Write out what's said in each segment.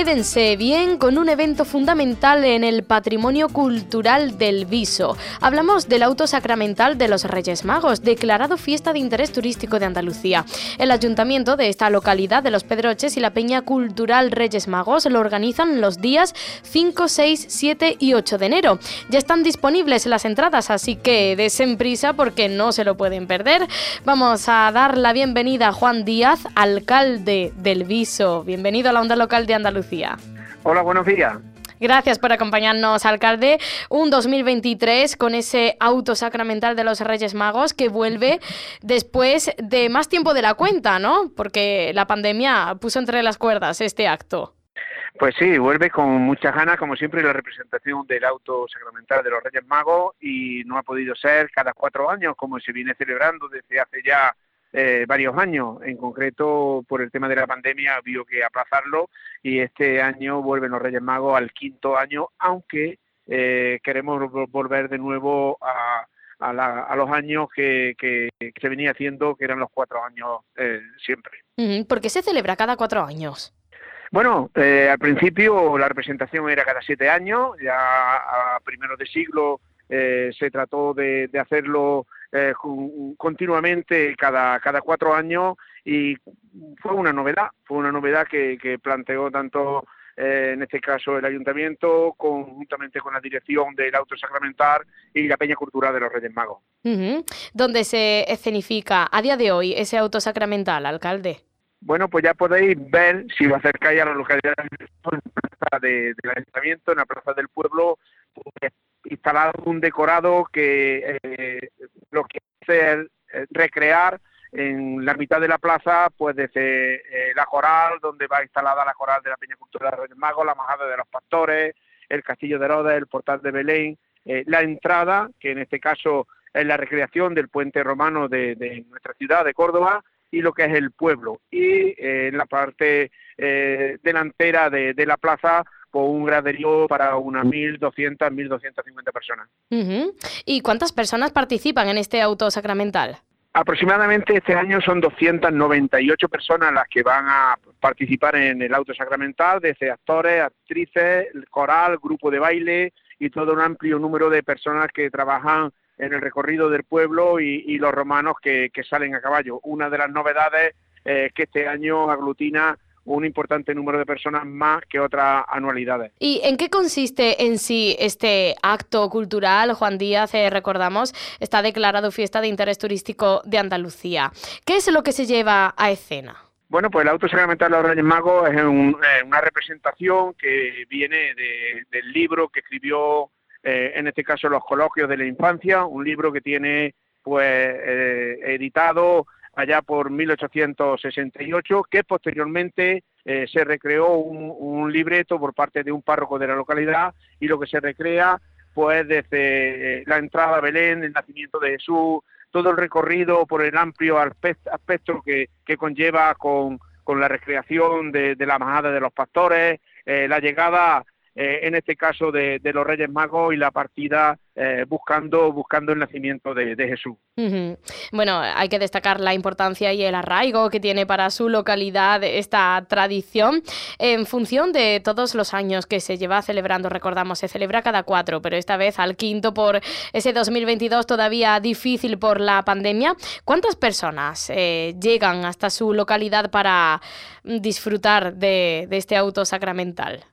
Quédense bien con un evento fundamental en el patrimonio cultural del Viso. Hablamos del auto sacramental de los Reyes Magos, declarado fiesta de interés turístico de Andalucía. El ayuntamiento de esta localidad de Los Pedroches y la Peña Cultural Reyes Magos lo organizan los días 5, 6, 7 y 8 de enero. Ya están disponibles las entradas, así que desen prisa porque no se lo pueden perder. Vamos a dar la bienvenida a Juan Díaz, alcalde del Viso. Bienvenido a la onda local de Andalucía. Hola, buenos días. Gracias por acompañarnos, alcalde. Un 2023 con ese auto sacramental de los Reyes Magos que vuelve después de más tiempo de la cuenta, ¿no? Porque la pandemia puso entre las cuerdas este acto. Pues sí, vuelve con muchas ganas, como siempre, la representación del auto sacramental de los Reyes Magos y no ha podido ser cada cuatro años como se viene celebrando desde hace ya eh, varios años. En concreto, por el tema de la pandemia, ha que aplazarlo y este año vuelven los Reyes Magos al quinto año, aunque eh, queremos volver de nuevo a, los años que, se venía haciendo, que eran los cuatro años eh, siempre. ¿Por qué se celebra cada cuatro años? Bueno, al principio la representación era cada siete años, ya a primeros de siglo se trató de hacerlo eh, continuamente cada, cada cuatro años y fue una novedad, fue una novedad que, planteó tanto eh, en este caso el ayuntamiento conjuntamente con la dirección del auto sacramental y la peña cultural de los Reyes Magos. ¿Dónde se escenifica a día de hoy ese auto sacramental, alcalde? Bueno, pues ya podéis ver si lo acercáis a la localidad del ayuntamiento, en la plaza del pueblo, pues, instalado un decorado que eh, lo que hace es eh, recrear en la mitad de la plaza, pues desde eh, la coral, donde va instalada la coral de la Peña Cultural de Reyes Magos, la Majada de los Pastores, el Castillo de Herodes, el Portal de Belén, la entrada, que en este caso es la recreación del puente romano de, nuestra ciudad, de Córdoba, y lo que es el pueblo. Y en la parte delantera de, de la plaza, un graderío para unas 1.200, 1.250 personas. ¿Y cuántas personas participan en este auto sacramental? Aproximadamente este año son 298 personas las que van a participar en el auto sacramental, desde actores, actrices, coral, grupo de baile y todo un amplio número de personas que trabajan en el recorrido del pueblo y, los romanos que, salen a caballo. Una de las novedades es que este año aglutina un importante número de personas más que otras anualidades. ¿Y en qué consiste en sí este acto cultural? Juan Díaz, eh, recordamos, está declarado fiesta de interés turístico de Andalucía. ¿Qué es lo que se lleva a escena? Bueno, pues el auto sacramental de los Reyes Magos es eh, una representación que viene del libro que escribió, eh, en este caso, Los Coloquios de la Infancia, un libro que tiene pues editado allá por 1868, que posteriormente eh, se recreó un, libreto por parte de un párroco de la localidad y lo que se recrea pues desde eh, la entrada a Belén, el nacimiento de Jesús, todo el recorrido por el amplio aspecto que, conlleva con, la recreación de, la majada de los pastores, eh, la llegada eh, en este caso de, los Reyes Magos y la partida eh, buscando, buscando el nacimiento de, Jesús. Bueno, hay que destacar la importancia y el arraigo que tiene para su localidad esta tradición. En función de todos los años que se lleva celebrando, recordamos, se celebra cada cuatro, pero esta vez al quinto por ese 2022 todavía difícil por la pandemia. ¿Cuántas personas eh, llegan hasta su localidad para disfrutar de este auto sacramental?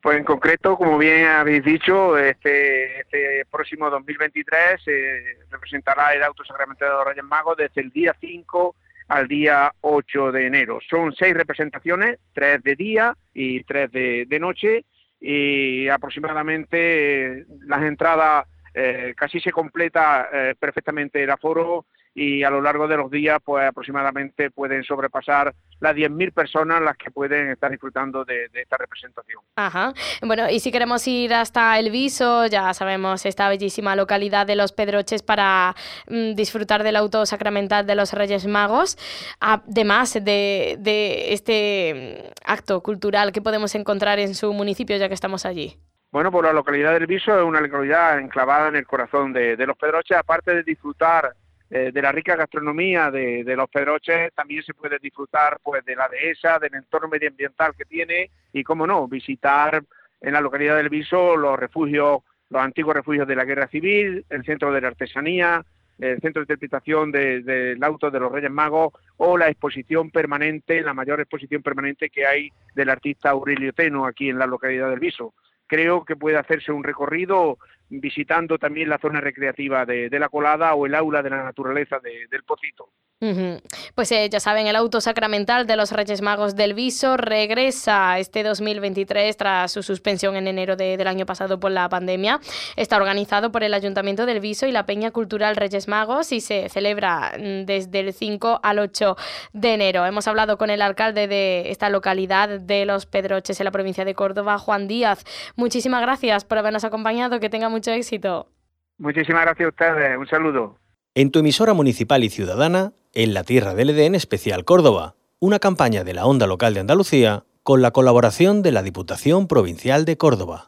Pues en concreto, como bien habéis dicho, este, este próximo 2023 se representará el auto sacramentado de los Reyes Magos desde el día 5 al día 8 de enero. Son seis representaciones, tres de día y tres de, noche, y aproximadamente las entradas eh, casi se completa eh, perfectamente el aforo y a lo largo de los días pues aproximadamente pueden sobrepasar las 10.000 personas las que pueden estar disfrutando de, esta representación. Ajá. Bueno, y si queremos ir hasta El Viso, ya sabemos esta bellísima localidad de Los Pedroches para mm, disfrutar del auto sacramental de los Reyes Magos, además de, de este mm, acto cultural que podemos encontrar en su municipio ya que estamos allí. Bueno, pues la localidad del Viso es una localidad enclavada en el corazón de, de los Pedroches, aparte de disfrutar eh, de la rica gastronomía de, los Pedroches, también se puede disfrutar pues de la dehesa, del entorno medioambiental que tiene y, cómo no, visitar en la localidad del Viso los refugios, los antiguos refugios de la Guerra Civil, el Centro de la Artesanía, el Centro de Interpretación del Auto de los Reyes Magos o la exposición permanente, la mayor exposición permanente que hay del artista Aurelio Teno aquí en la localidad del Viso. Creo que puede hacerse un recorrido visitando también la zona recreativa de, la colada o el aula de la naturaleza del Pocito. Pues eh, ya saben, el auto sacramental de los Reyes Magos del Viso regresa este 2023 tras su suspensión en enero del año pasado por la pandemia. Está organizado por el Ayuntamiento del Viso y la Peña Cultural Reyes Magos y se celebra mm, desde el 5 al 8 de enero. Hemos hablado con el alcalde de esta localidad de Los Pedroches en la provincia de Córdoba, Juan Díaz. Muchísimas gracias por habernos acompañado. Que tenga mucho éxito. Muchísimas gracias a ustedes. Un saludo. En tu emisora municipal y ciudadana, en la Tierra del Edén Especial Córdoba, una campaña de la Onda Local de Andalucía con la colaboración de la Diputación Provincial de Córdoba.